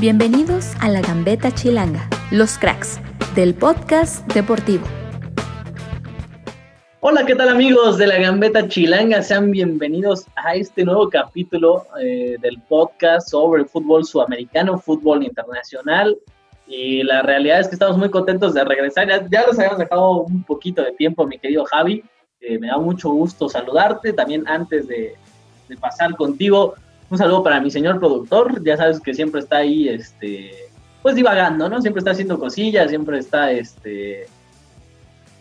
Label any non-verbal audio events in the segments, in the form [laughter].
Bienvenidos a la Gambeta Chilanga, los cracks del podcast deportivo. Hola, ¿qué tal amigos de la Gambeta Chilanga? Sean bienvenidos a este nuevo capítulo eh, del podcast sobre el fútbol sudamericano, fútbol internacional. Y la realidad es que estamos muy contentos de regresar. Ya, ya los habíamos dejado un poquito de tiempo, mi querido Javi. Eh, me da mucho gusto saludarte. También antes de, de pasar contigo, un saludo para mi señor productor. Ya sabes que siempre está ahí, este, pues divagando, ¿no? Siempre está haciendo cosillas, siempre está, este,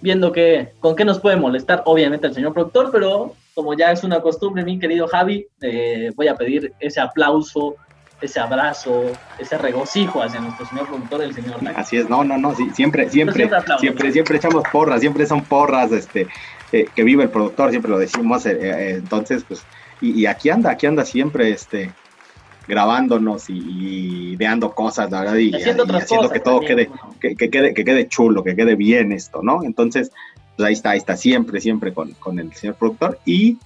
viendo que, con qué nos puede molestar, obviamente, el señor productor, pero como ya es una costumbre, mi querido Javi, eh, voy a pedir ese aplauso, ese abrazo, ese regocijo hacia nuestro señor productor, el señor Así es, no, no, no, sí, siempre, siempre, siempre, siempre, echamos porras, siempre son porras, este, eh, que vive el productor, siempre lo decimos, eh, entonces, pues, y, aquí anda, aquí anda siempre, este, grabándonos y, ideando cosas, la verdad, y, haciendo, que todo quede, que, quede, que quede chulo, que quede bien esto, ¿no? Entonces, pues ahí está, ahí está siempre, siempre con, con el señor productor. Y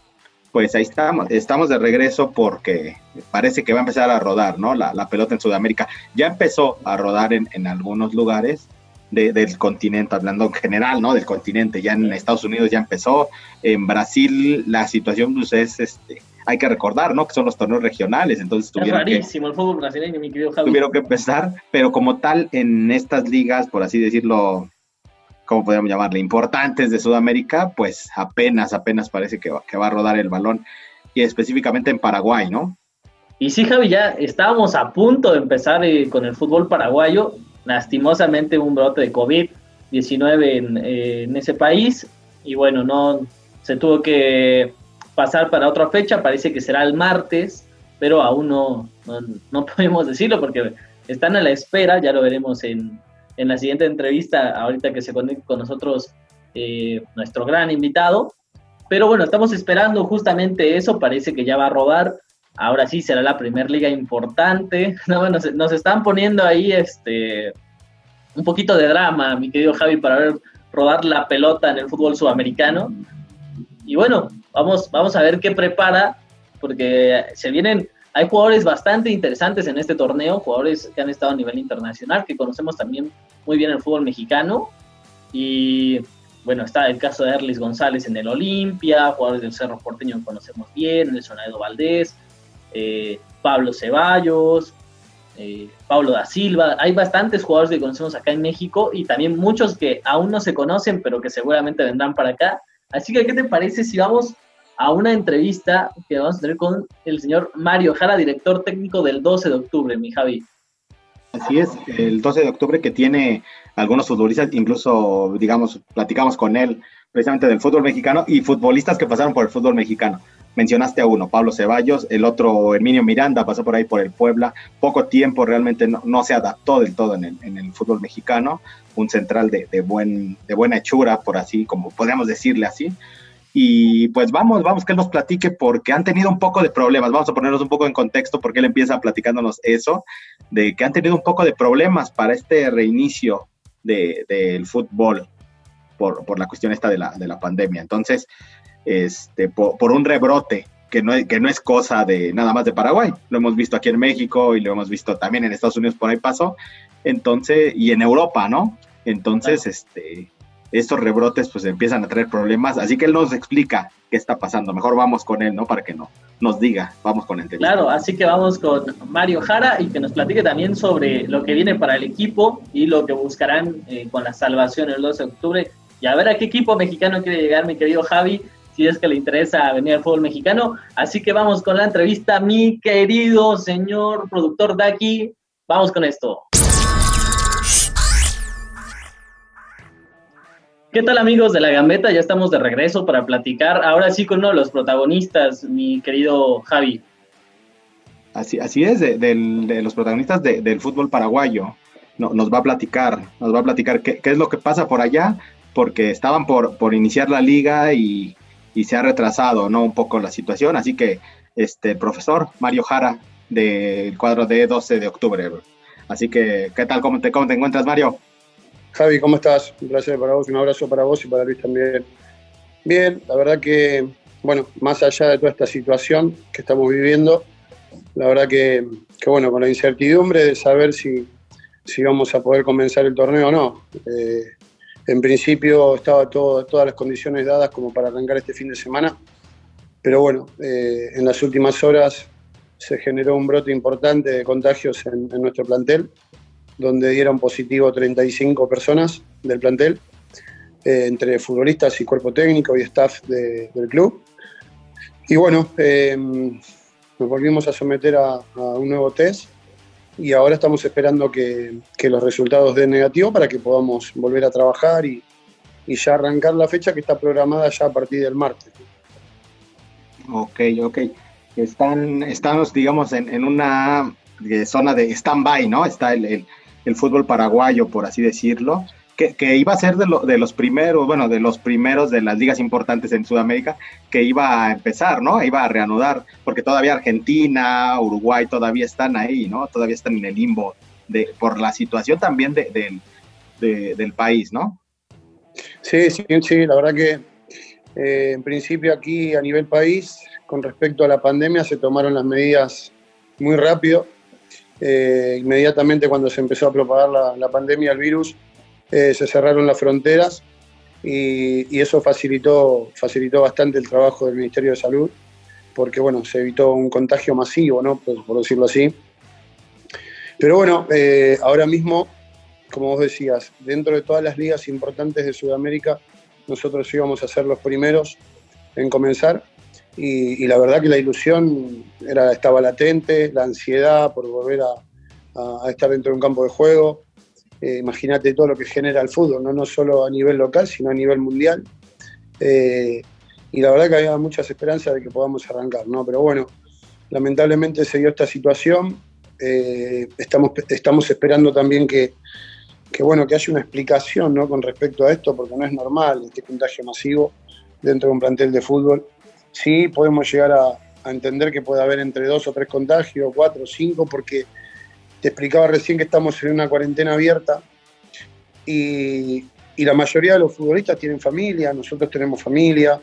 pues ahí estamos, estamos de regreso porque parece que va a empezar a rodar, ¿no? La, la pelota en Sudamérica. Ya empezó a rodar en, en algunos lugares de, del continente, hablando en general, ¿no? Del continente. Ya en Estados Unidos ya empezó. En Brasil la situación pues, es este hay que recordar, ¿no? Que son los torneos regionales, entonces tuvieron es rarísimo el fútbol brasileño, mi querido Javi. Tuvieron que empezar, pero como tal, en estas ligas, por así decirlo, ¿cómo podríamos llamarle? Importantes de Sudamérica, pues apenas, apenas parece que va, que va a rodar el balón, y específicamente en Paraguay, ¿no? Y sí, Javi, ya estábamos a punto de empezar eh, con el fútbol paraguayo, lastimosamente un brote de COVID-19 en, eh, en ese país, y bueno, no se tuvo que pasar para otra fecha, parece que será el martes, pero aún no, no, [laughs] podemos decirlo porque están a la espera, ya lo veremos en, en la siguiente entrevista, ahorita que se conecte con nosotros eh, nuestro gran invitado. Pero bueno, estamos esperando justamente eso, parece que ya va a rodar. Ahora sí será la primera liga importante. [laughs] No, nos, están poniendo ahí este un poquito de drama, mi querido Javi, para ver rodar la pelota en el fútbol sudamericano. Y bueno, vamos, vamos a ver qué prepara, porque se vienen, hay jugadores bastante interesantes en este torneo, jugadores que han estado a nivel internacional, que conocemos también muy bien el fútbol mexicano. Y bueno, está el caso de Erlis González en el Olimpia, jugadores del Cerro Porteño que conocemos bien, el Sonaedo Valdés, eh, Pablo Ceballos, eh, Pablo da Silva. Hay bastantes jugadores que conocemos acá en México y también muchos que aún no se conocen, pero que seguramente vendrán para acá. Así que, ¿qué te parece si vamos a una entrevista que vamos a tener con el señor Mario Jara, director técnico del 12 de octubre, mi Javi? Así es, el 12 de octubre que tiene algunos futbolistas, incluso, digamos, platicamos con él precisamente del fútbol mexicano y futbolistas que pasaron por el fútbol mexicano. Mencionaste a uno, Pablo Ceballos, el otro, Herminio Miranda, pasó por ahí por el Puebla, poco tiempo realmente no, se adaptó del todo en el, fútbol mexicano, un central de, de, buen, de buena hechura, por así, como podríamos decirle así. Y pues vamos, vamos que él nos platique porque han tenido un poco de problemas. Vamos a ponernos un poco en contexto porque él empieza platicándonos eso, de que han tenido un poco de problemas para este reinicio del de, fútbol por, por, la cuestión esta de la, de la pandemia. Entonces, este, por, por, un rebrote que no, es, que no es cosa de nada más de Paraguay. Lo hemos visto aquí en México y lo hemos visto también en Estados Unidos, por ahí pasó. Entonces, y en Europa, ¿no? Entonces, claro. este, estos rebrotes pues empiezan a traer problemas, así que él nos explica qué está pasando. Mejor vamos con él, ¿no? Para que no nos diga, vamos con él. Claro, así que vamos con Mario Jara y que nos platique también sobre lo que viene para el equipo y lo que buscarán eh, con la salvación el 12 de octubre. Y a ver a qué equipo mexicano quiere llegar mi querido Javi, si es que le interesa venir al fútbol mexicano. Así que vamos con la entrevista, mi querido señor productor Daki. Vamos con esto. ¿Qué tal amigos de la Gambeta? Ya estamos de regreso para platicar ahora sí con uno de los protagonistas, mi querido Javi. Así, así es, de, los protagonistas de, del fútbol paraguayo. No, nos va a platicar, nos va a platicar qué, qué, es lo que pasa por allá, porque estaban por, por iniciar la liga y, y, se ha retrasado ¿no? un poco la situación. Así que este profesor Mario Jara del cuadro de 12 de octubre. Así que, ¿qué tal? ¿Cómo te, cómo te encuentras, Mario? Javi, ¿cómo estás? Un placer para vos, un abrazo para vos y para Luis también. Bien, la verdad que, bueno, más allá de toda esta situación que estamos viviendo, la verdad que bueno, con la incertidumbre de saber si, si vamos a poder comenzar el torneo o no. Eh, en principio estaba todas las condiciones dadas como para arrancar este fin de semana, pero bueno, eh, en las últimas horas se generó un brote importante de contagios en, nuestro plantel, donde dieron positivo 35 personas del plantel, eh, entre futbolistas y cuerpo técnico y staff del club. Y bueno, nos volvimos a someter a, un nuevo test y ahora estamos esperando que, los resultados den negativo para que podamos volver a trabajar y, ya arrancar la fecha que está programada ya a partir del martes. Ok, ok. Están, estamos, digamos, en, una eh, zona de stand-by, ¿no? Está el, el, fútbol paraguayo, por así decirlo que, iba a ser de, de, los primeros, bueno, de los primeros de las ligas importantes en Sudamérica, que iba a empezar, ¿no? Iba a reanudar, porque todavía Argentina, Uruguay todavía están ahí, ¿no? Todavía están en el limbo de, por la situación también de, del país, ¿no? Sí, sí, sí, la verdad que eh, en principio aquí a nivel país, con respecto a la pandemia, se tomaron las medidas muy rápido. Eh, inmediatamente cuando se empezó a propagar la pandemia, el virus, eh, se cerraron las fronteras y, eso facilitó, facilitó bastante el trabajo del Ministerio de Salud, porque bueno, se evitó un contagio masivo, ¿no? por, decirlo así. Pero bueno, eh, ahora mismo, como vos decías, dentro de todas las ligas importantes de Sudamérica, nosotros íbamos a ser los primeros en comenzar y, la verdad que la ilusión era, estaba latente, la ansiedad por volver a, a, estar dentro de un campo de juego, eh, imagínate todo lo que genera el fútbol, ¿no? no solo a nivel local, sino a nivel mundial. Eh, y la verdad que había muchas esperanzas de que podamos arrancar, ¿no? Pero bueno, lamentablemente se dio esta situación. Eh, estamos, estamos esperando también que, bueno, que haya una explicación ¿no? con respecto a esto, porque no es normal este contagio masivo dentro de un plantel de fútbol. Sí podemos llegar a, a entender que puede haber entre dos o tres contagios, cuatro o cinco, porque explicaba recién que estamos en una cuarentena abierta y, la mayoría de los futbolistas tienen familia, nosotros tenemos familia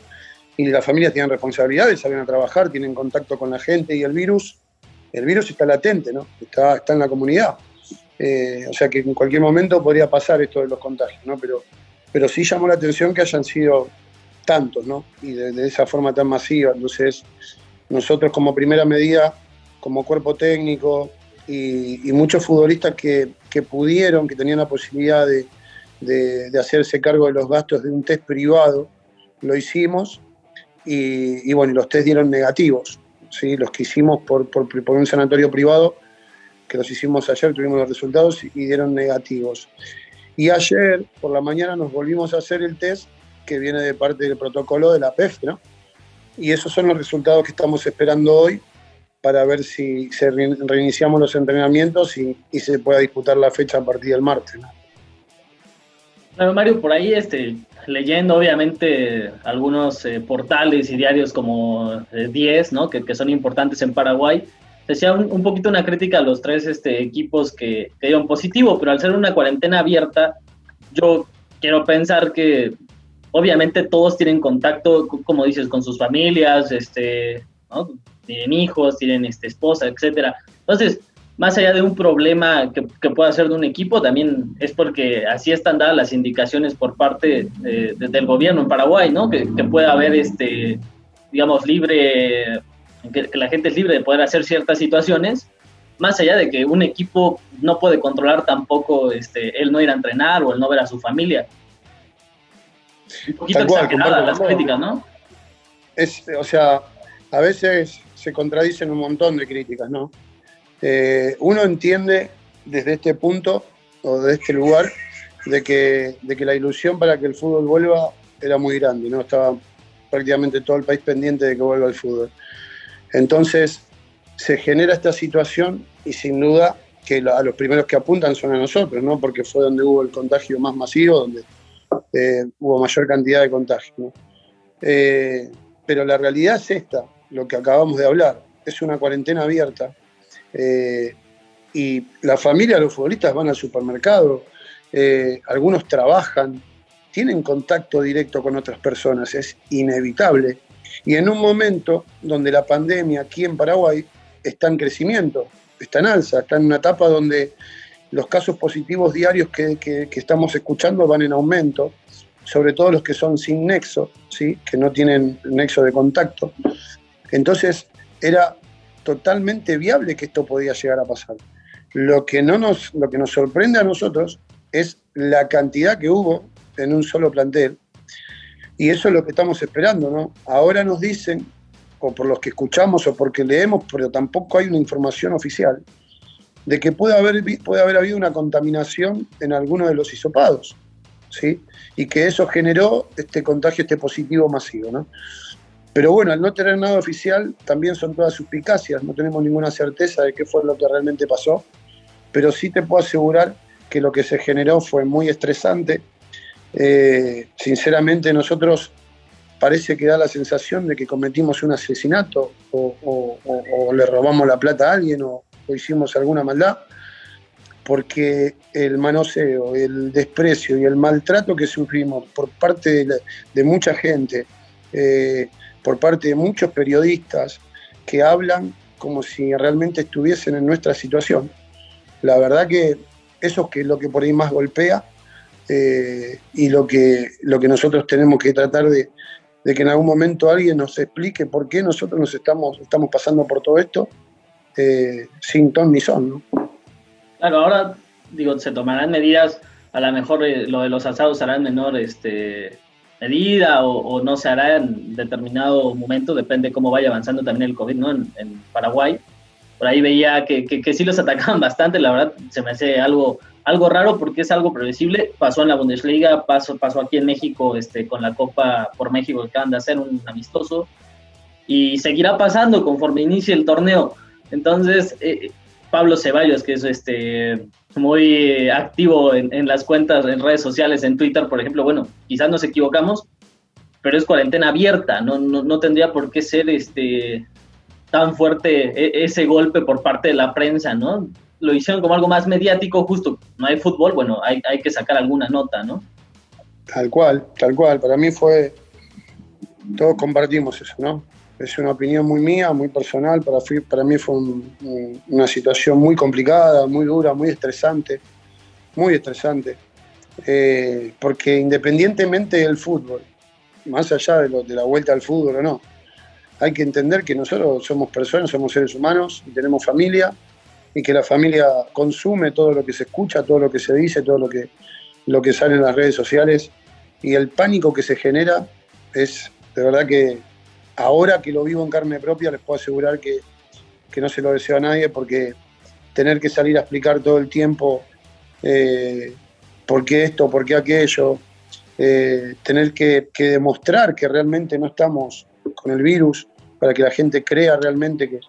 y las familias tienen responsabilidades, salen a trabajar, tienen contacto con la gente y el virus, el virus está latente, ¿no? Está, está en la comunidad. Eh, o sea que en cualquier momento podría pasar esto de los contagios, ¿no? Pero, pero sí llamó la atención que hayan sido tantos, ¿no? Y de, de esa forma tan masiva. Entonces, nosotros como primera medida, como cuerpo técnico, y, muchos futbolistas que, pudieron, que tenían la posibilidad de, hacerse cargo de los gastos de un test privado, lo hicimos y, bueno, los test dieron negativos. ¿sí? Los que hicimos por, por, un sanatorio privado, que los hicimos ayer, tuvimos los resultados y dieron negativos. Y ayer por la mañana nos volvimos a hacer el test que viene de parte del protocolo de la PEF, ¿no? Y esos son los resultados que estamos esperando hoy para ver si se reiniciamos los entrenamientos y, se pueda disputar la fecha a partir del martes. Bueno, Mario, por ahí este, leyendo obviamente algunos eh, portales y diarios como 10, eh, ¿no? que, son importantes en Paraguay, se hacía un, poquito una crítica a los tres este, equipos que, que dieron positivo, pero al ser una cuarentena abierta, yo quiero pensar que obviamente todos tienen contacto, como dices, con sus familias, este, ¿no? Tienen hijos, tienen este, esposa, etcétera. Entonces, más allá de un problema que, que, pueda ser de un equipo, también es porque así están dadas las indicaciones por parte del gobierno en Paraguay, ¿no? Que, que pueda haber, este, digamos, libre, que, la gente es libre de poder hacer ciertas situaciones, más allá de que un equipo no puede controlar tampoco este, el no ir a entrenar o el no ver a su familia. Un poquito exagerada las críticas, ¿no? Es, o sea, a veces se contradicen un montón de críticas, ¿no? Eh, uno entiende desde este punto o de este lugar de que, de que la ilusión para que el fútbol vuelva era muy grande, ¿no? Estaba prácticamente todo el país pendiente de que vuelva el fútbol. Entonces se genera esta situación y sin duda que a los primeros que apuntan son a nosotros, ¿no? Porque fue donde hubo el contagio más masivo, donde eh, hubo mayor cantidad de contagios. Eh, pero la realidad es esta, lo que acabamos de hablar. Es una cuarentena abierta. Eh, y la familia, los futbolistas van al supermercado, eh, algunos trabajan, tienen contacto directo con otras personas, es inevitable. Y en un momento donde la pandemia aquí en Paraguay está en crecimiento, está en alza, está en una etapa donde los casos positivos diarios que, estamos escuchando van en aumento, sobre todo los que son sin nexo, ¿sí? que no tienen nexo de contacto. Entonces era totalmente viable que esto podía llegar a pasar. Lo que, no nos, lo que nos sorprende a nosotros es la cantidad que hubo en un solo plantel. Y eso es lo que estamos esperando, ¿no? Ahora nos dicen, o por los que escuchamos o porque leemos, pero tampoco hay una información oficial, de que puede haber, haber habido una contaminación en alguno de los hisopados, ¿sí? Y que eso generó este contagio, este positivo masivo, ¿no? Pero bueno, al no tener nada oficial, también son todas suspicacias, no tenemos ninguna certeza de qué fue lo que realmente pasó, pero sí te puedo asegurar que lo que se generó fue muy estresante. Eh, sinceramente, nosotros parece que da la sensación de que cometimos un asesinato o, le robamos la plata a alguien o, o hicimos alguna maldad, porque el manoseo, el desprecio y el maltrato que sufrimos por parte de, mucha gente, eh, por parte de muchos periodistas que hablan como si realmente estuviesen en nuestra situación. La verdad que eso es lo que por ahí más golpea eh, y lo que, lo que nosotros tenemos que tratar de, que en algún momento alguien nos explique por qué nosotros nos estamos, estamos pasando por todo esto eh, sin ton ni son. Claro, ahora digo, se tomarán medidas, a lo mejor eh, lo de los asados hará en menor este, medida o, no se hará en determinado momento, depende cómo vaya avanzando también el COVID ¿no? en, Paraguay. Por ahí veía que, que, sí los atacaban [laughs] bastante, la verdad se me hace algo, algo raro porque es algo previsible. Pasó en la Bundesliga, pasó, pasó aquí en México este, con la Copa por México que acaban de hacer, un amistoso, y seguirá pasando conforme inicie el torneo. Entonces, eh, Pablo Ceballos, que es este muy activo en, las cuentas, en redes sociales, en Twitter, por ejemplo, bueno, quizás nos equivocamos, pero es cuarentena abierta, no, no, tendría por qué ser este tan fuerte e, ese golpe por parte de la prensa, ¿no? Lo hicieron como algo más mediático, justo, no hay fútbol, bueno, hay, hay que sacar alguna nota, ¿no? Tal cual, tal cual, para mí fue, todos compartimos eso, ¿no? Es una opinión muy mía, muy personal. Para, para mí fue una situación muy complicada, muy dura, muy estresante, muy estresante. Eh, porque independientemente del fútbol, más allá de, de la vuelta al fútbol o no, hay que entender que nosotros somos personas, somos seres humanos y tenemos familia y que la familia consume todo lo que se escucha, todo lo que se dice, todo lo que, lo que sale en las redes sociales y el pánico que se genera es de verdad que ahora que lo vivo en carne propia, les puedo asegurar que, no se lo deseo a nadie porque tener que salir a explicar todo el tiempo eh, por qué esto, por qué aquello, eh, tener que, demostrar que realmente no estamos con el virus para que la gente crea realmente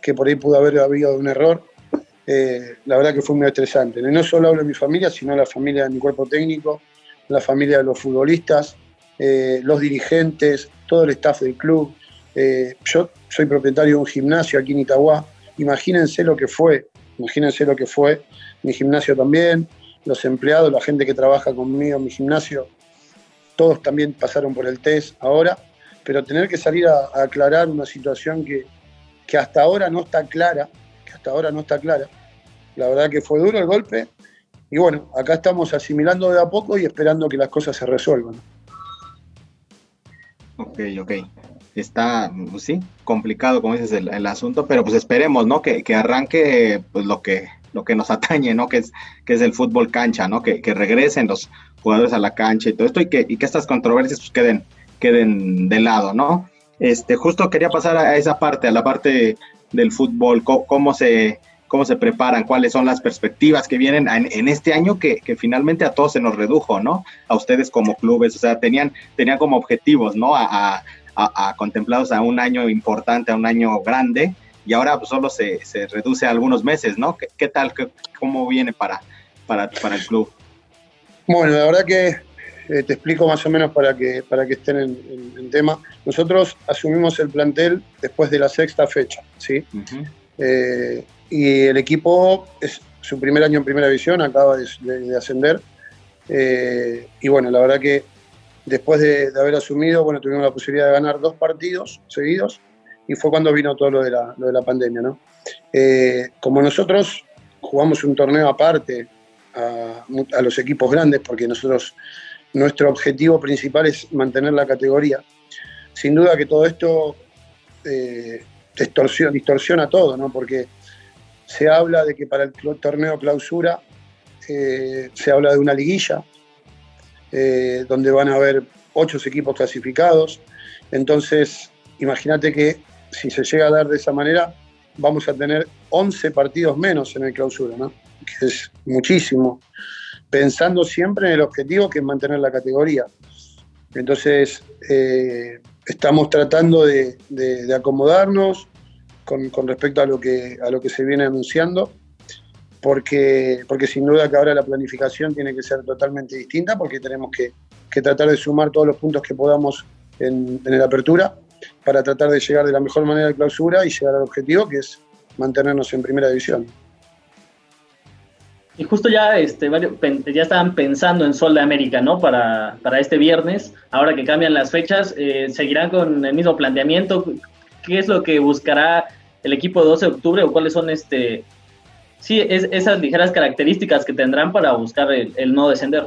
que, por ahí pudo haber habido un error, eh, la verdad que fue muy estresante. no solo hablo de mi familia, sino de la familia de mi cuerpo técnico, la familia de los futbolistas, los dirigentes, todo el staff del club. Eh, yo soy propietario de un gimnasio aquí en Itagua. Imagínense lo que fue, imagínense lo que fue mi gimnasio también, los empleados, la gente que trabaja conmigo en mi gimnasio, todos también pasaron por el test ahora, pero tener que salir a, aclarar una situación que, que hasta ahora no está clara, que hasta ahora no está clara. La verdad que fue duro el golpe y bueno, acá estamos asimilando de a poco y esperando que las cosas se resuelvan. Ok, ok. Está, pues sí, complicado, como dices, el, asunto, pero pues esperemos, ¿no? Que, arranque pues lo que, lo que nos atañe, ¿no? Que es, que es el fútbol cancha, ¿no? Que, regresen los jugadores a la cancha y todo esto y que, y que estas controversias pues queden, queden de lado, ¿no? Este, justo quería pasar a esa parte, a la parte del fútbol, cómo se, cómo se preparan, cuáles son las perspectivas que vienen en, este año que, finalmente a todos se nos redujo, ¿no? A ustedes como clubes, o sea, tenían, tenían como objetivos, ¿no? A, contemplados a un año importante, a un año grande, y ahora pues, solo se, reduce a algunos meses, ¿no? ¿Qué, tal, cómo viene para, para, para el club? Bueno, la verdad que eh, te explico más o menos para que, para que estén en, tema. Nosotros asumimos el plantel después de la sexta fecha, ¿sí? Y el equipo es su primer año en primera división, acaba de, ascender. Eh, y bueno, la verdad que después de, haber asumido, bueno, tuvimos la posibilidad de ganar dos partidos seguidos y fue cuando vino todo lo de la, lo de la pandemia, ¿no? Eh, como nosotros jugamos un torneo aparte a, los equipos grandes, porque nosotros, nuestro objetivo principal es mantener la categoría, sin duda que todo esto eh, distorsiona, distorsiona todo, ¿no? Porque se habla de que para el torneo clausura eh, se habla de una liguilla, eh, donde van a haber ocho equipos clasificados. Entonces, imagínate que si se llega a dar de esa manera, vamos a tener 11 partidos menos en el clausura, ¿no? que es muchísimo, pensando siempre en el objetivo que es mantener la categoría. Entonces, eh, estamos tratando de, acomodarnos con, respecto a lo, que, a lo que se viene anunciando, porque, porque sin duda que ahora la planificación tiene que ser totalmente distinta, porque tenemos que, tratar de sumar todos los puntos que podamos en, en la apertura para tratar de llegar de la mejor manera a la clausura y llegar al objetivo, que es mantenernos en primera división. Y justo ya, este, ya estaban pensando en Sol de América, ¿no? Para, para este viernes. Ahora que cambian las fechas, eh, ¿seguirán con el mismo planteamiento? ¿Qué es lo que buscará el equipo de 12 de octubre o cuáles son este, sí, es, esas ligeras características que tendrán para buscar el, no descender?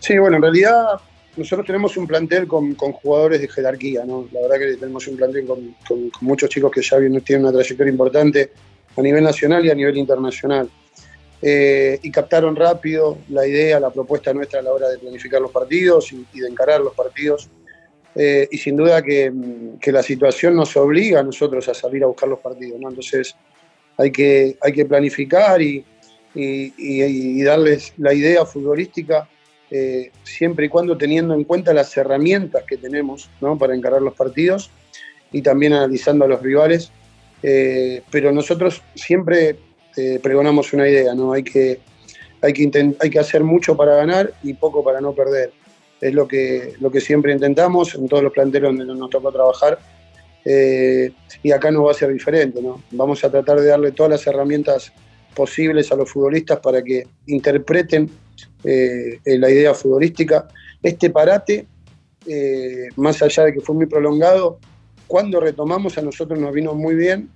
Sí, bueno, en realidad nosotros tenemos un plantel con, jugadores de jerarquía, ¿no? La verdad que tenemos un plantel con, con muchos chicos que ya tienen una trayectoria importante a nivel nacional y a nivel internacional. Eh, y captaron rápido la idea, la propuesta nuestra a la hora de planificar los partidos y, de encarar los partidos. Eh, y sin duda que, que, la situación nos obliga a nosotros a salir a buscar los partidos. ¿no? Entonces hay que, hay que planificar y, y, darles la idea futbolística eh, siempre y cuando teniendo en cuenta las herramientas que tenemos ¿no? para encarar los partidos y también analizando a los rivales. pero nosotros siempre pregonamos una idea, ¿no? Hay que, hay, que hay que hacer mucho para ganar y poco para no perder. Es lo que, lo que siempre intentamos en todos los planteles donde nos tocó trabajar. Eh, y acá no va a ser diferente, ¿no? Vamos a tratar de darle todas las herramientas posibles a los futbolistas para que interpreten eh, la idea futbolística. Este parate, eh, más allá de que fue muy prolongado, cuando retomamos a nosotros nos vino muy bien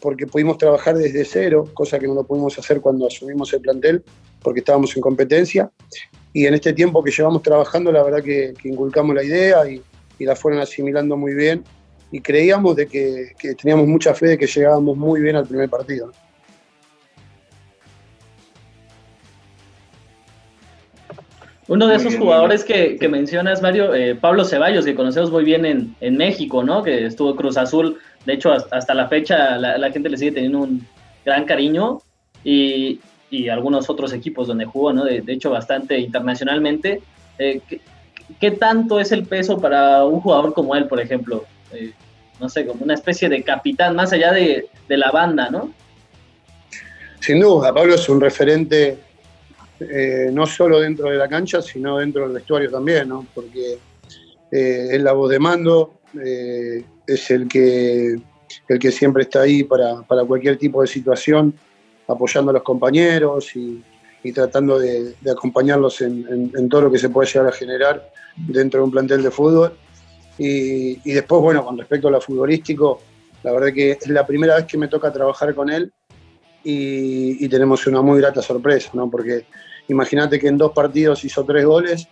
porque pudimos trabajar desde cero, cosa que no lo pudimos hacer cuando asumimos el plantel, porque estábamos en competencia. Y en este tiempo que llevamos trabajando, la verdad que, inculcamos la idea y, la fueron asimilando muy bien. Y creíamos de que, teníamos mucha fe de que llegábamos muy bien al primer partido. Uno de esos jugadores que, mencionas, Mario, eh, Pablo Ceballos, que conocemos muy bien en, en México, ¿no? Que estuvo Cruz Azul de hecho, hasta la fecha la, gente le sigue teniendo un gran cariño y, algunos otros equipos donde jugó, ¿no? De, hecho, bastante internacionalmente. Eh, ¿qué, tanto es el peso para un jugador como él, por ejemplo? Eh, no sé, como una especie de capitán, más allá de, la banda, ¿no? Sin duda, Pablo es un referente eh, no solo dentro de la cancha, sino dentro del vestuario también, ¿no? Porque es la voz de mando, es el que, el que siempre está ahí para, cualquier tipo de situación, apoyando a los compañeros y, tratando de, acompañarlos en, todo lo que se puede llegar a generar dentro de un plantel de fútbol. Y, después, bueno, con respecto a lo futbolístico, la verdad que es la primera vez que me toca trabajar con él y, tenemos una muy grata sorpresa, ¿no? Porque imagínate que en dos partidos hizo tres goles,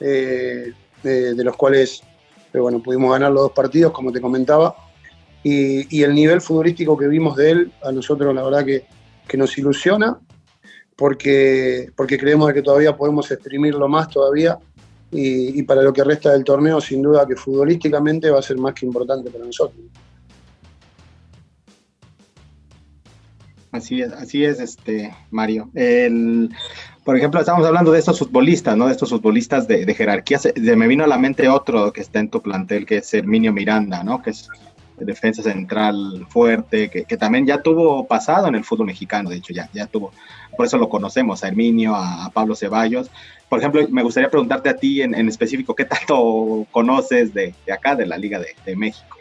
eh, de los cuales pero bueno, pudimos ganar los dos partidos, como te comentaba, y, el nivel futbolístico que vimos de él, a nosotros la verdad que, nos ilusiona, porque, porque creemos que todavía podemos exprimirlo más todavía, y, para lo que resta del torneo, sin duda que futbolísticamente va a ser más que importante para nosotros. Así es, así es, este Mario. El, por ejemplo, estamos hablando de estos futbolistas, ¿no? De estos futbolistas de, jerarquía. Se, me vino a la mente otro que está en tu plantel, que es Herminio Miranda, ¿no? Que es defensa central fuerte, que, también ya tuvo pasado en el fútbol mexicano, de hecho, ya, ya tuvo. Por eso lo conocemos, a Herminio, a, Pablo Ceballos. Por ejemplo, me gustaría preguntarte a ti en, específico, ¿qué tanto conoces de, acá, de la Liga de, México?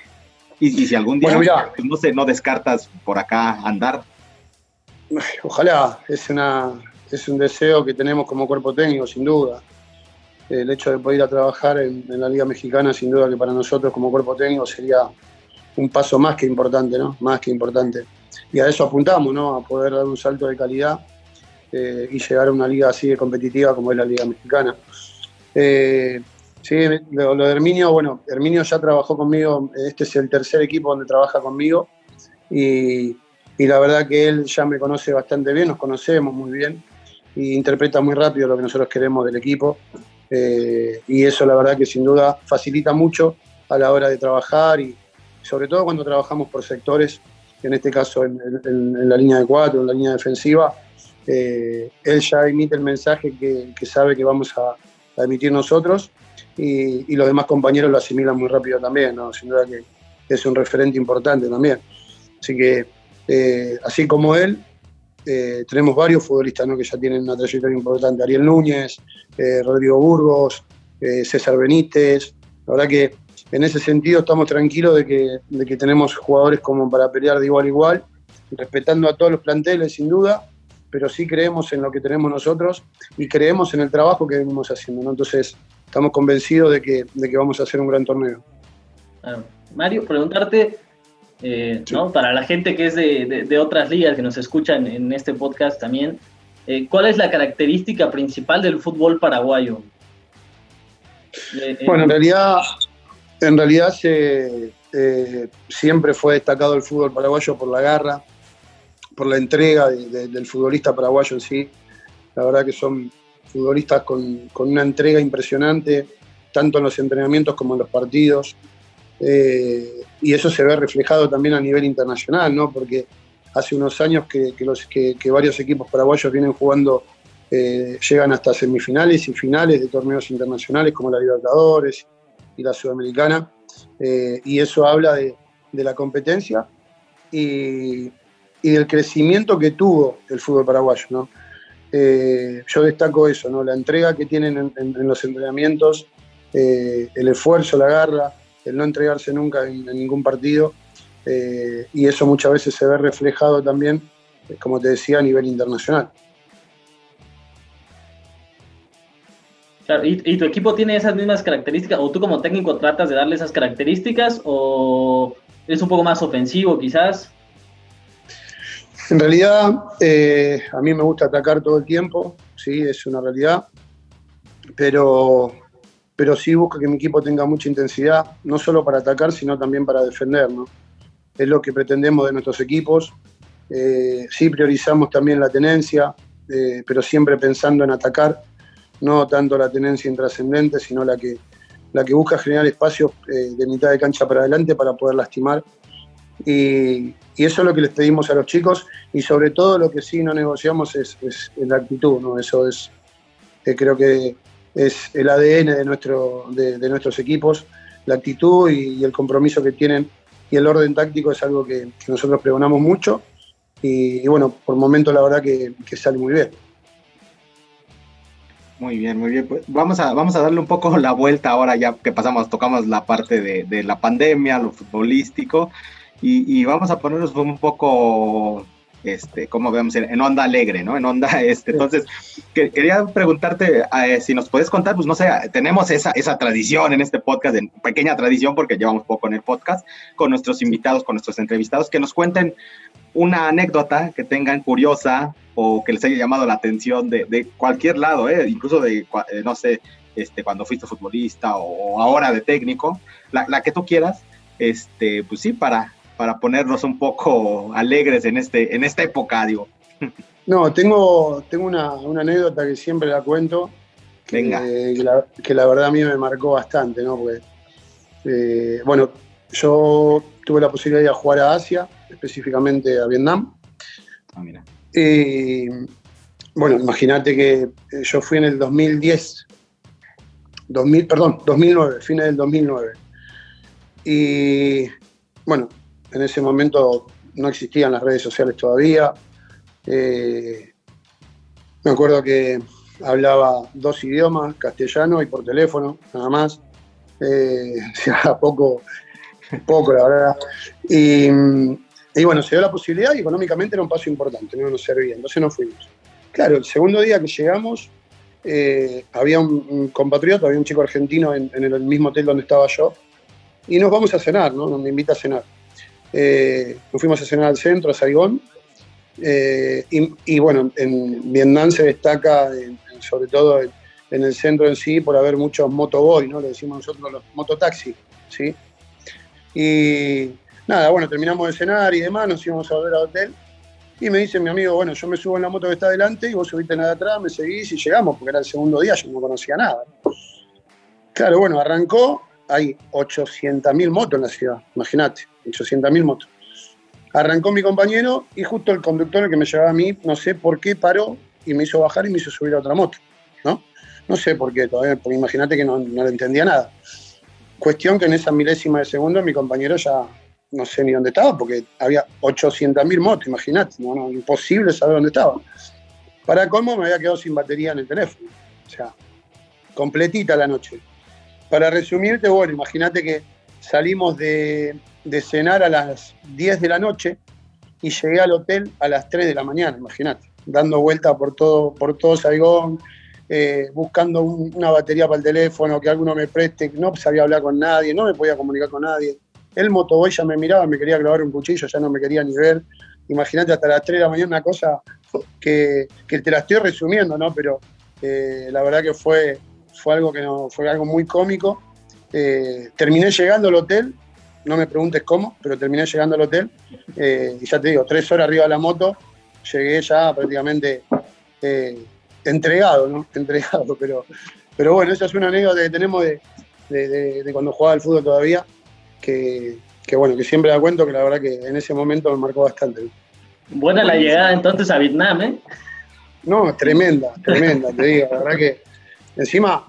Y, si algún día, pues, no sé, no descartas por acá andar. Ojalá, es una, es un deseo que tenemos como cuerpo técnico, sin duda. El hecho de poder ir a trabajar en, la Liga Mexicana, sin duda que para nosotros como cuerpo técnico sería un paso más que importante, ¿no? Más que importante. Y a eso apuntamos, ¿no? A poder dar un salto de calidad eh, y llegar a una liga así de competitiva como es la Liga Mexicana. Eh, sí, lo, de Herminio, bueno, Herminio ya trabajó conmigo, este es el tercer equipo donde trabaja conmigo y, la verdad que él ya me conoce bastante bien, nos conocemos muy bien y interpreta muy rápido lo que nosotros queremos del equipo eh, y eso la verdad que sin duda facilita mucho a la hora de trabajar y sobre todo cuando trabajamos por sectores, en este caso en, la línea de cuatro, en la línea defensiva, eh, él ya emite el mensaje que, sabe que vamos a, emitir nosotros y, los demás compañeros lo asimilan muy rápido también, ¿no? sin duda que es un referente importante también. Así que, eh, así como él, eh, tenemos varios futbolistas que ya tienen una trayectoria importante. Ariel Núñez, Rodrigo Burgos, César Benítez. La verdad que en ese sentido estamos tranquilos de que, de que tenemos jugadores como para pelear de igual a igual, respetando a todos los planteles sin duda, pero sí creemos en lo que tenemos nosotros y creemos en el trabajo que venimos haciendo. Entonces estamos convencidos de que, de que vamos a hacer un gran torneo. Mario, preguntarte, eh, ¿no? para la gente que es de, de, otras ligas que nos escuchan en este podcast también, eh, ¿cuál es la característica principal del fútbol paraguayo? Eh, bueno, en realidad en realidad eh, siempre fue destacado el fútbol paraguayo por la garra, por la entrega del futbolista paraguayo en sí. La verdad que son futbolistas con, una entrega impresionante, tanto en los entrenamientos como en los partidos. Eh, y eso se ve reflejado también a nivel internacional, ¿no? porque hace unos años que, los, que, varios equipos paraguayos vienen jugando, eh, llegan hasta semifinales y finales de torneos internacionales como la Libertadores y la Sudamericana, eh, y eso habla de, la competencia y, del crecimiento que tuvo el fútbol paraguayo. Eh, yo destaco eso, ¿no? la entrega que tienen en, los entrenamientos, eh, el esfuerzo, la garra, el no entregarse nunca en, ningún partido, y eso muchas veces se ve reflejado también, como te decía, a nivel internacional. ¿Y, tu equipo tiene esas mismas características? ¿O tú como técnico tratas de darle esas características? ¿O es un poco más ofensivo quizás? En realidad, eh, a mí me gusta atacar todo el tiempo, sí, es una realidad, pero, pero sí busco que mi equipo tenga mucha intensidad, no solo para atacar, sino también para defender, ¿no? Es lo que pretendemos de nuestros equipos. Eh, sí priorizamos también la tenencia, eh, pero siempre pensando en atacar no tanto la tenencia intrascendente, sino la que, la que busca generar espacios eh, de mitad de cancha para adelante para poder lastimar. Y, eso es lo que les pedimos a los chicos y sobre todo lo que sí no negociamos es, la actitud, ¿no? Eso es, eh, creo que es el ADN de, nuestro, de, nuestros equipos, la actitud y, el compromiso que tienen y el orden táctico es algo que, nosotros pregonamos mucho y, bueno, por momento la verdad que sale muy bien. Muy bien, muy bien. Pues vamos a, vamos a darle un poco la vuelta ahora ya que pasamos, tocamos la parte de, la pandemia, lo futbolístico, y, vamos a ponernos un poco, este, como vemos, en, onda alegre, ¿no? En onda, [laughs] este. Entonces, quería preguntarte eh, si nos puedes contar, pues no sé, tenemos esa, esa tradición en este podcast, en pequeña tradición, porque llevamos poco en el podcast, con nuestros invitados, con nuestros entrevistados, que nos cuenten una anécdota que tengan curiosa o que les haya llamado la atención de, cualquier lado, ¿eh? incluso de, eh, no sé, este, cuando fuiste futbolista o, ahora de técnico, la, que tú quieras, este, pues sí, para, para ponernos un poco alegres en, este, en esta época, digo. No, tengo, tengo una, anécdota que siempre la cuento, Venga. Que, la, verdad a mí me marcó bastante, ¿no? Porque, eh, bueno, yo tuve la posibilidad de ir a jugar a Asia, específicamente a Vietnam. Ah, mira. Y bueno, imagínate que eh, yo fui en el 2010, 2000, perdón, 2009, fines del 2009. Y bueno, en ese momento no existían las redes sociales todavía. Eh, me acuerdo que hablaba dos idiomas, castellano y por teléfono, nada más. Eh, [laughs] poco, poco, la verdad. Y, bueno, se dio la posibilidad y económicamente era un paso importante, no nos servía, entonces nos fuimos. Claro, el segundo día que llegamos, eh, había un, compatriota, había un chico argentino en, el mismo hotel donde estaba yo, y nos vamos a cenar, ¿no? Nos invita a cenar. Eh, nos fuimos a cenar al centro, a Saigón. Eh, y, bueno, en Vietnam se destaca, sobre todo en, el centro en sí, por haber muchos motoboy, ¿no? Le decimos nosotros los mototaxis, ¿sí? Y nada, bueno, terminamos de cenar y demás, nos íbamos a volver al hotel. Y me dice mi amigo, bueno, yo me subo en la moto que está adelante y vos subiste en la de atrás, me seguís y llegamos, porque era el segundo día, yo no conocía nada. Claro, bueno, arrancó, hay 800.000 motos en la ciudad, imagínate, 800.000 motos. Arrancó mi compañero y justo el conductor el que me llevaba a mí, no sé por qué paró y me hizo bajar y me hizo subir a otra moto, ¿no? No sé por qué todavía, porque imagínate que no, no le entendía nada. Cuestión que en esa milésima de segundo mi compañero ya no sé ni dónde estaba, porque había 800.000 motos, imagínate, no, imposible saber dónde estaba. Para cómo me había quedado sin batería en el teléfono, o sea, completita la noche. Para resumirte, bueno, imagínate que salimos de, cenar a las 10 de la noche y llegué al hotel a las 3 de la mañana, imagínate, dando vuelta por todo, por todo Saigón, eh, buscando una batería para el teléfono, que alguno me preste, no sabía hablar con nadie, no me podía comunicar con nadie. El motoboy ya me miraba, me quería clavar un cuchillo, ya no me quería ni ver. Imagínate hasta las 3 de la mañana una cosa que, te la estoy resumiendo, ¿no? Pero eh, la verdad que fue, fue algo que no, fue algo muy cómico. Eh, terminé llegando al hotel, no me preguntes cómo, pero terminé llegando al hotel eh, y ya te digo, tres horas arriba de la moto, llegué ya prácticamente eh, entregado, ¿no? [laughs] Entregado, pero, pero bueno, esa es una anécdota que tenemos de, cuando jugaba al fútbol todavía, que, bueno, que siempre da cuento que la verdad que en ese momento me marcó bastante. Buena la llegada entonces a Vietnam, ¿eh? No, tremenda, tremenda, te digo, la verdad que Encima,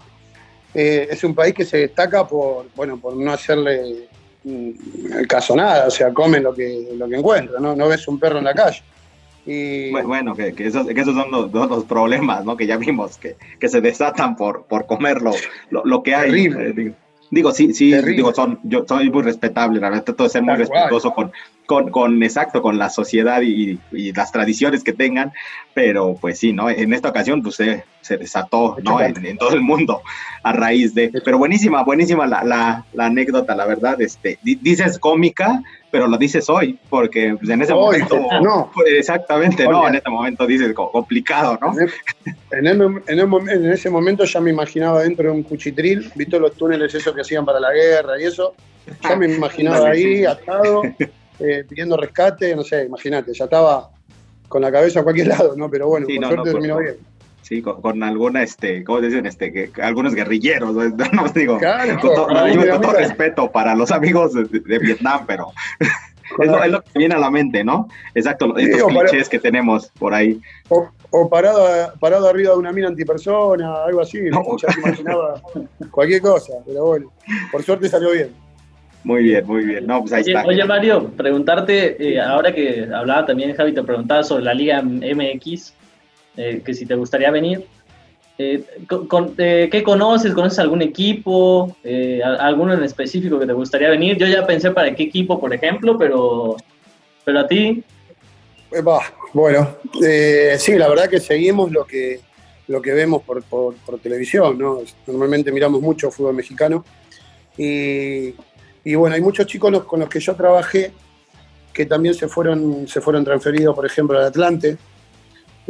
eh, es un país que se destaca por, bueno, por no hacerle caso nada, o sea, comen lo que, lo que encuentra, ¿no? No ves un perro en la calle. Y... Bueno, que, esos, son los, problemas, ¿no? Que ya vimos, que, se desatan por, por comer lo, que hay. Eh, digo, sí, sí, digo, son, yo soy muy respetable, la verdad, trato de ser muy respetuoso con, con, con, exacto, con la sociedad y, las tradiciones que tengan, pero pues sí, ¿no? En esta ocasión, pues se, se desató, ¿no? En, todo el mundo a raíz de, pero buenísima, buenísima la, la, la anécdota, la verdad, este, dices cómica, pero lo dices hoy, porque pues, en ese momento, no. exactamente, no, en ese momento dices complicado, ¿no? En, en, ese momento ya me imaginaba dentro de un cuchitril, visto los túneles esos que hacían para la guerra y eso, ya me imaginaba ahí atado [laughs] eh, pidiendo rescate, no sé, imagínate, ya estaba con la cabeza a cualquier lado, ¿no? Pero bueno, por suerte terminó bien. Sí, con, alguna, este, ¿cómo dicen? Este, que, algunos guerrilleros, no, [laughs] os digo, claro, con, todo, respeto para los amigos de, Vietnam, pero [laughs] es lo, es lo, que viene a la mente, ¿no? Exacto, estos clichés que tenemos por ahí. O, parado, parado arriba de una mina antipersona, algo así, no. ya se imaginaba cualquier cosa, pero bueno, por suerte salió bien. Muy bien, muy bien. No, pues ahí oye, está. oye, Mario, preguntarte, eh, ahora que hablaba también Javi, te preguntaba sobre la Liga MX, eh, que si te gustaría venir. Eh, ¿Qué conoces? ¿Conoces algún equipo? ¿Alguno en específico que te gustaría venir? Yo ya pensé para qué equipo, por ejemplo, pero, pero a ti. bueno, sí, la verdad que seguimos lo que, lo que vemos por, por, por televisión, ¿no? Normalmente miramos mucho fútbol mexicano y y bueno, hay muchos chicos con los que yo trabajé que también se fueron, se fueron transferidos, por ejemplo, al Atlante.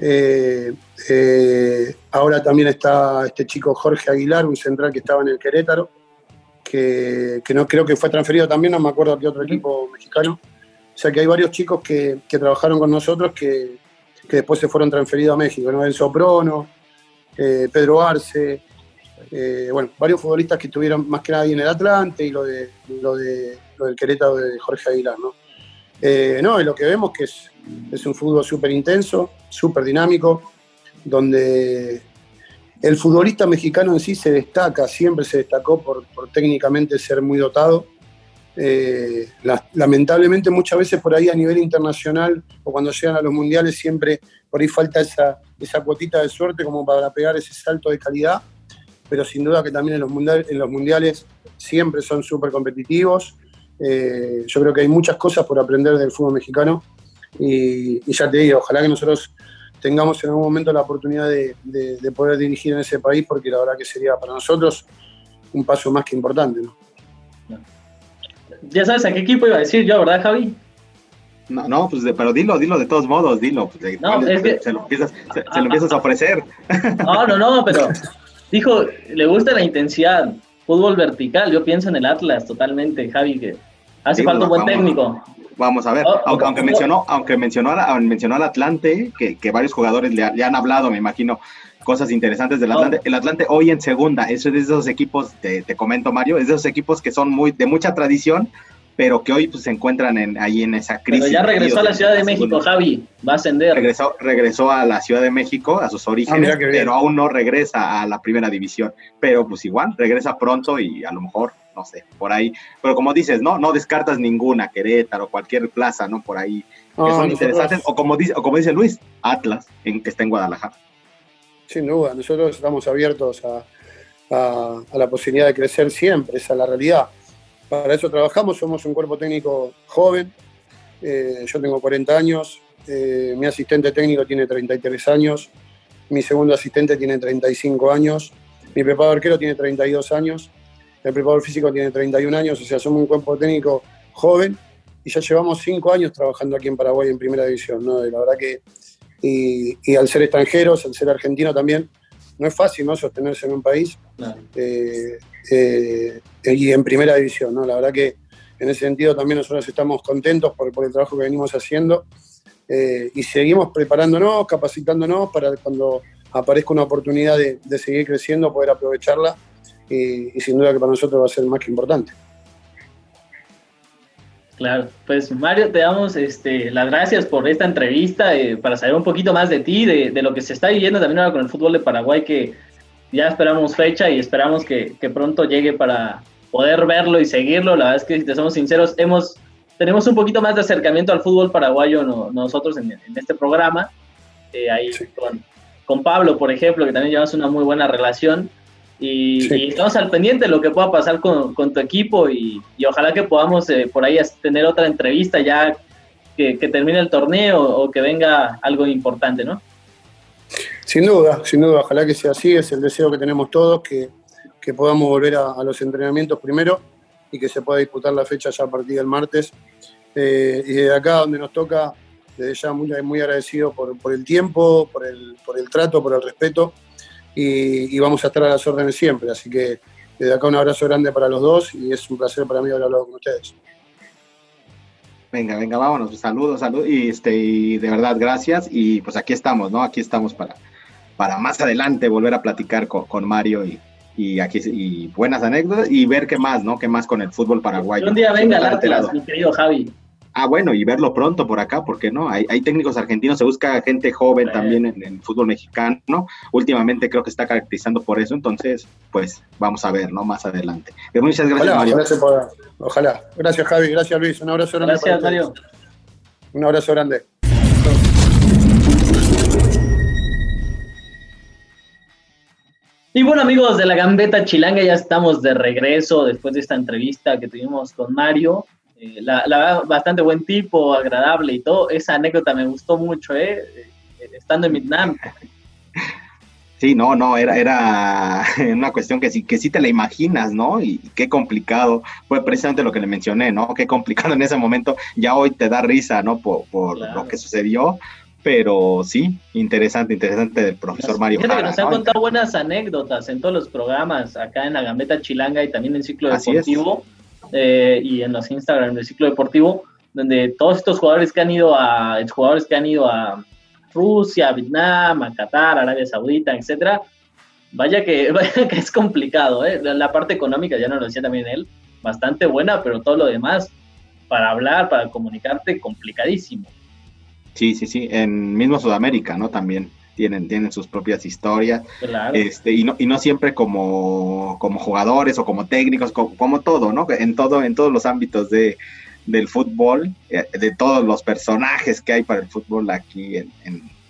Eh, eh, ahora también está este chico Jorge Aguilar, un central que estaba en el Querétaro, que, no creo que fue transferido también, no me acuerdo a qué otro equipo mexicano. O sea que hay varios chicos que, trabajaron con nosotros que, después se fueron transferidos a México, ¿no? El Soprono, eh, Pedro Arce, eh, bueno, varios futbolistas que estuvieron más que nada en el Atlante y lo, de, lo, de, lo del Querétaro de Jorge Aguilar, ¿no? Eh, no, lo que vemos que es, es un fútbol súper intenso, súper dinámico, donde el futbolista mexicano en sí se destaca, siempre se destacó por, técnicamente ser muy dotado. Eh, lamentablemente muchas veces por ahí a nivel internacional o cuando llegan a los mundiales siempre por ahí falta esa, esa cuotita de suerte como para pegar ese salto de calidad pero sin duda que también en los, mundiales, en los mundiales siempre son súper competitivos. Eh, yo creo que hay muchas cosas por aprender del fútbol mexicano y, ya te digo, ojalá que nosotros tengamos en algún momento la oportunidad de, poder dirigir en ese país porque la verdad que sería para nosotros un paso más que importante. Ya sabes a qué equipo iba a decir yo, ¿verdad, Javi? No, no, pues pero dilo, dilo de todos modos, dilo. Pues, no, es que... se, lo empiezas, se, lo empiezas a ofrecer. No, no, no, pero [laughs] dijo, le gusta la intensidad, fútbol vertical, yo pienso en el Atlas totalmente, Javi, que hace falta un buen técnico. Vamos a ver, oh, aunque, aunque, mencionó, aunque mencionó, mencionó al Atlante, que, que varios jugadores le, le, han hablado, me imagino, cosas interesantes del Atlante. El Atlante hoy en segunda, eso es de esos equipos, te, te, comento Mario, es de esos equipos que son muy de mucha tradición, pero que hoy pues, se encuentran en, ahí en esa crisis. Pero ya regresó a la Ciudad de México, Javi, va a ascender. Regresó, regresó a la Ciudad de México, a sus orígenes, ah, pero aún no regresa a la primera división. Pero pues igual, regresa pronto y a lo mejor, no sé, por ahí. Pero como dices, no, no descartas ninguna, Querétaro, cualquier plaza, ¿no? Por ahí, que son interesantes. O como, dice, o como dice Luis, Atlas, en, que está en Guadalajara. Sin duda, nosotros estamos abiertos a, la posibilidad de crecer siempre, esa es la realidad. Para eso trabajamos, somos un cuerpo técnico joven, eh, yo tengo 40 años, eh, mi asistente técnico tiene 33 años, mi segundo asistente tiene 35 años, mi preparador arquero tiene 32 años, el preparador físico tiene 31 años, o sea, somos un cuerpo técnico joven y ya llevamos 5 años trabajando aquí en Paraguay en primera división, ¿no? la verdad que y, al ser extranjeros, al ser argentino también, no es fácil ¿no? sostenerse en un país eh, eh, y en primera división. ¿no? La verdad que en ese sentido también nosotros estamos contentos por, por el trabajo que venimos haciendo eh, y seguimos preparándonos, capacitándonos para cuando aparezca una oportunidad de, de seguir creciendo, poder aprovecharla y, y sin duda que para nosotros va a ser más que importante. Claro, pues Mario, te damos este, las gracias por esta entrevista, eh, para saber un poquito más de ti, de, lo que se está viviendo también ahora con el fútbol de Paraguay, que ya esperamos fecha y esperamos que, pronto llegue para poder verlo y seguirlo. La verdad es que, si te somos sinceros, hemos, tenemos un poquito más de acercamiento al fútbol paraguayo nosotros en, este programa. Eh, ahí con, con Pablo, por ejemplo, que también llevamos una muy buena relación. Y, estamos al pendiente de lo que pueda pasar con, tu equipo y, ojalá que podamos eh, por ahí tener otra entrevista ya que, termine el torneo o que venga algo importante, ¿no? Sin duda, sin duda, ojalá que sea así, es el deseo que tenemos todos, que, podamos volver a, los entrenamientos primero y que se pueda disputar la fecha ya a partir del martes. Eh, y desde acá donde nos toca, desde ya muy, muy agradecido por, por el tiempo, por el, por el trato, por el respeto y, vamos a estar a las órdenes siempre. Así que desde acá un abrazo grande para los dos y es un placer para mí haber hablado con ustedes. Venga, venga, vámonos. Saludos, saludos. Y, este, y de verdad, gracias. Y pues aquí estamos, ¿no? Aquí estamos para, para más adelante volver a platicar con, con Mario y, y aquí y buenas anécdotas y ver qué más, ¿no? Qué más con el fútbol paraguayo. Un día venga al Atlas, mi querido Javi. Ah, bueno, y verlo pronto por acá, porque no? Hay, hay técnicos argentinos, se busca gente joven también en el fútbol mexicano. Últimamente creo que está caracterizando por eso, entonces, pues vamos a ver, ¿no? Más adelante. Muchas gracias, Mario. Gracias ojalá. Gracias, Javi. Gracias, Luis. Un abrazo grande. Gracias, Mario. Un abrazo grande. Y bueno amigos de la Gambeta Chilanga, ya estamos de regreso después de esta entrevista que tuvimos con Mario. Eh, la, la, bastante buen tipo, agradable y todo. Esa anécdota me gustó mucho, ¿eh? eh estando en Vietnam. [laughs] Sí, no, no, era, era [laughs] una cuestión que sí, que sí te la imaginas, ¿no? Y qué complicado, fue precisamente lo que le mencioné, ¿no? Qué complicado en ese momento, ya hoy te da risa, ¿no? Por, por lo que sucedió, pero sí, interesante, interesante del profesor Mario. Jara, que nos han contado buenas anécdotas en todos los programas, acá en la Gambeta Chilanga y también en Ciclo Deportivo. Eh, y en los Instagram del ciclo deportivo, donde todos estos jugadores que han ido a, jugadores que han ido a Rusia, Vietnam, a Qatar, Arabia Saudita, etcétera, vaya que, [laughs] vaya que es complicado, ¿eh? La parte económica, ya nos lo decía también él, bastante buena, pero todo lo demás, para hablar, para comunicarte, complicadísimo. Sí, sí, sí, en mismo Sudamérica, ¿no? También tienen, tienen sus propias historias, este, y, no, y no siempre como, como jugadores o como técnicos, como, todo, ¿no? En, todo, en todos los ámbitos de, del fútbol, eh, de todos los personajes que hay para el fútbol aquí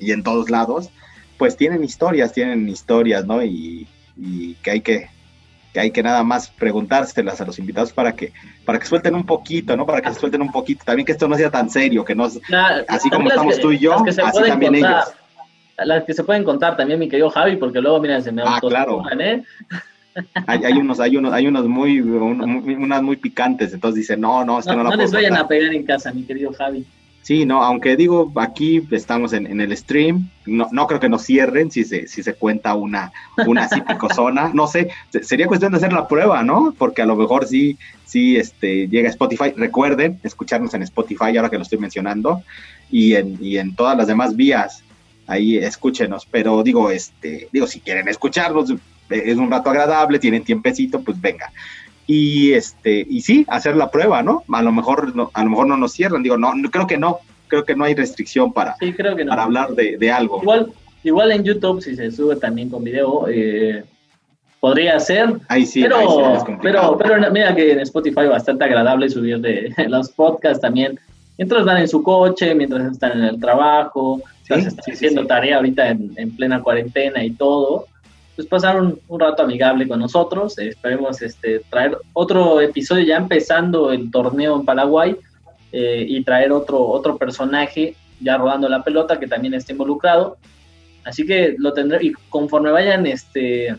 y en todos lados, pues tienen historias, tienen historias, ¿no? Y, que hay que, que hay que nada más preguntárselas a los invitados para que para que suelten un poquito, ¿no? Para que se suelten un poquito, también que esto no sea tan serio, que no así como estamos tú y yo, así también ellos las que se pueden contar también, mi querido Javi, porque luego, miren, se me ah, claro. ¿eh? hay, hay, unos, hay unos, hay unos muy, unas muy picantes, entonces dicen, no, no, es que no, no, no les vayan a pegar en casa, mi querido Javi. Sí, no, aunque digo, aquí estamos en, el stream, no, no, creo que nos cierren si se, si se cuenta una, una así picosona, no sé, sería cuestión de hacer la prueba, ¿no? Porque a lo mejor sí, sí este, llega Spotify. Recuerden escucharnos en Spotify, ahora que lo estoy mencionando, y en, y en todas las demás vías, ahí escúchenos, pero digo, este, digo, si quieren escucharnos, es un rato agradable, tienen tiempecito, pues venga. Y este y sí hacer la prueba no a lo mejor no, a lo mejor no nos cierran digo no, creo que no creo que no hay restricción para para hablar de, algo. Igual igual en YouTube si se sube también con video eh, podría ser ahí sí pero pero pero mira que en Spotify bastante agradable subir de [laughs] los podcasts también. Mientras van en su coche mientras están en el trabajo están haciendo tarea ahorita en, en plena cuarentena y todo pues pasar un, rato amigable con nosotros. esperemos este, traer otro episodio ya empezando el torneo en Paraguay eh, y traer otro, otro personaje ya rodando la pelota que también esté involucrado. Así que lo tendré y conforme vayan este,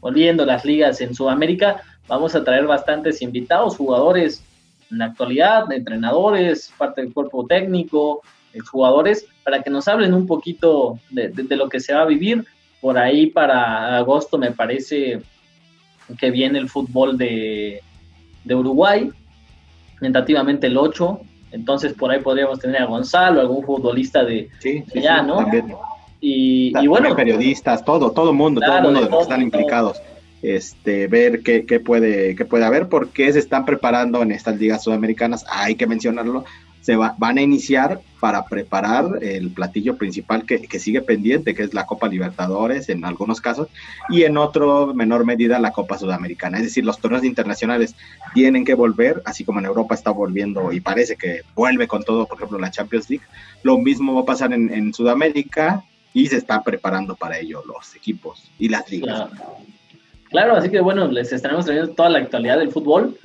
volviendo las ligas en Sudamérica, vamos a traer bastantes invitados, jugadores en la actualidad, entrenadores, parte del cuerpo técnico, jugadores, para que nos hablen un poquito de lo que se va a vivir por ahí para agosto me parece que viene el fútbol de, Uruguay, tentativamente el 8. Entonces por ahí podríamos tener a Gonzalo, algún futbolista de, allá, ¿no? Y, bueno. periodistas, todo, todo mundo, todo el mundo de, los que están implicados. Este, ver qué, qué, puede, qué puede haber, porque se están preparando en estas ligas sudamericanas, hay que mencionarlo, se van a iniciar para preparar el platillo principal que, sigue pendiente, que es la Copa Libertadores en algunos casos, y en otro menor medida la Copa Sudamericana. Es decir, los torneos internacionales tienen que volver, así como en Europa está volviendo y parece que vuelve con todo, por ejemplo, la Champions League. Lo mismo va a pasar en, Sudamérica y se están preparando para ello los equipos y las ligas. Claro. claro, así que bueno, les estaremos trayendo toda la actualidad del fútbol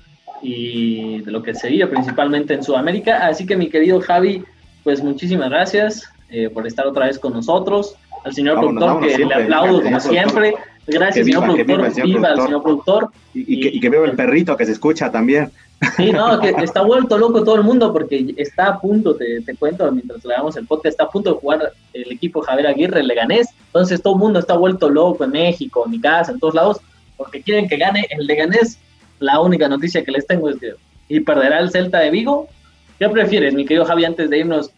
y de lo que sería principalmente en Sudamérica. Así que mi querido Javi, pues muchísimas gracias eh, por estar otra vez con nosotros. Al señor productor, que le aplaudo como siempre. Gracias, señor productor. Viva, al señor productor. Y, que, veo el perrito que se escucha también. Sí, no, que está vuelto loco todo el mundo porque está a punto, te, te cuento, mientras le damos el podcast, está a punto de jugar el equipo Javier Aguirre, el Leganés. Entonces todo el mundo está vuelto loco en México, en mi casa, en todos lados, porque quieren que gane el Leganés la única noticia que les tengo es que y perderá el Celta de Vigo. ¿Qué prefieres, mi querido Javi, antes de irnos,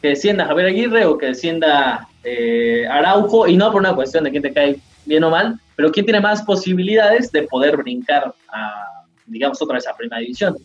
que descienda Javier Aguirre o que descienda eh, Araujo? Y no por una cuestión de quién te cae bien o mal, pero quién tiene más posibilidades de poder brincar a, digamos, otra vez a primera división.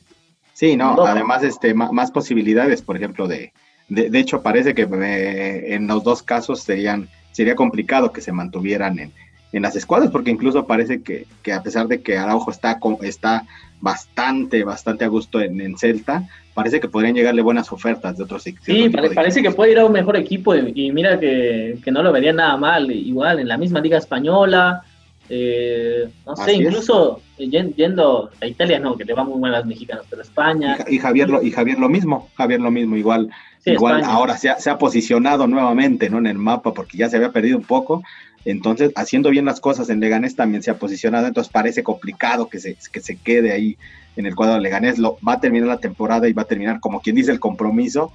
Sí, no, además este, más, posibilidades, por ejemplo, de, de, hecho parece que eh, en los dos casos serían, sería complicado que se mantuvieran en, en las escuadras, porque incluso parece que, a pesar de que Araujo está, está bastante, bastante a gusto en, Celta, parece que podrían llegarle buenas ofertas de otros equipos. Sí, parece que puede ir a un mejor equipo y, mira que, no lo vería nada mal, igual en la misma liga española, eh, no sé, incluso yendo a Italia, no, que le va muy mal a los mexicanos, pero España. Y, Javier, lo, y Javier lo mismo, Javier lo mismo, igual. igual ahora se ha, se ha, posicionado nuevamente ¿no? en el mapa porque ya se había perdido un poco, entonces, haciendo bien las cosas en Leganés también se ha posicionado, entonces parece complicado que se, que se quede ahí en el cuadro de Leganés. Lo, va a terminar la temporada y va a terminar, como quien dice, el compromiso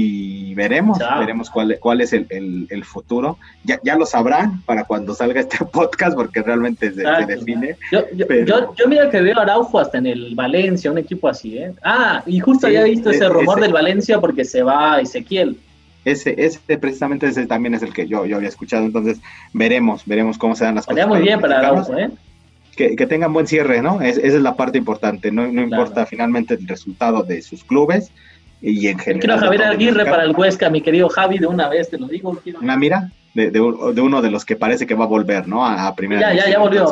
y veremos, veremos cuál, cuál es el, futuro. Ya, ya lo sabrán para cuando salga este [laughs] podcast porque realmente se, define. Yo, yo, mira que veo a Araujo hasta en el Valencia, un equipo así, ¿eh? Ah, y justo había visto ese rumor del Valencia porque se va Ezequiel. Ese, ese precisamente ese también es el que yo, yo había escuchado, entonces veremos, veremos cómo se dan las cosas. muy bien para ¿eh? Que, que, tengan buen cierre, ¿no? esa es la parte importante, no, no importa finalmente el resultado de sus clubes y en general. Quiero Javier Aguirre para el Huesca, mi querido Javi, de una vez te lo digo. Una mira, de, de, uno de los que parece que va a volver, ¿no? A, primera. Ya, ya, ya volvió.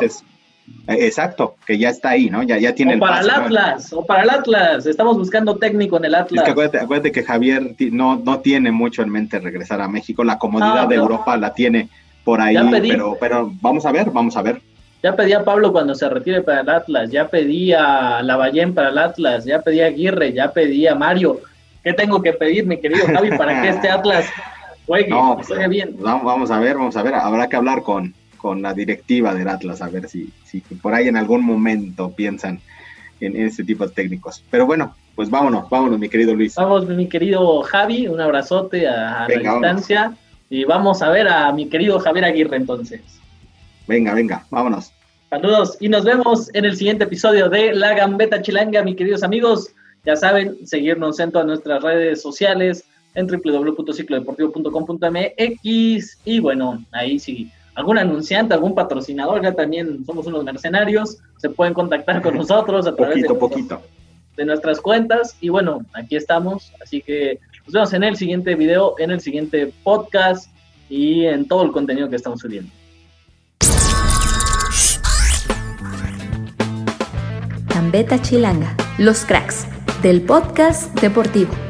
Exacto, que ya está ahí, ¿no? Ya, ya tiene o para el, Atlas, o para el Atlas, estamos buscando técnico en el Atlas. Es que acuérdate, que Javier no, no tiene mucho en mente regresar a México, la comodidad de Europa la tiene por ahí, pero, pero vamos a ver, vamos a ver. Ya pedí a Pablo cuando se retire para el Atlas, ya pedí a Lavallén para el Atlas, ya pedí a Aguirre, ya pedí a Mario. ¿Qué tengo que pedir, mi querido Javi, para que este [laughs] Atlas juegue, no, bien? Vamos a ver, vamos a ver, habrá que hablar con, con la directiva del Atlas, a ver si, si por ahí en algún momento piensan en ese tipo de técnicos. Pero bueno, pues vámonos, vámonos, mi querido Luis. Vamos, mi querido Javi, un abrazote a, la distancia. Y vamos a ver a mi querido Javier Aguirre entonces. Venga, venga, vámonos. Saludos y nos vemos en el siguiente episodio de La Gambeta Chilanga, mis queridos amigos. Ya saben, seguirnos en todas nuestras redes sociales, en www.ciclodeportivo.com.mx y bueno, ahí sí, algún anunciante, algún patrocinador, ya también somos unos mercenarios, se pueden contactar con nosotros a través de, poquito. de nuestras cuentas y bueno, aquí estamos, así que nos vemos en el siguiente video, en el siguiente podcast y en todo el contenido que estamos subiendo. Gambeta Chilanga, los cracks del podcast deportivo.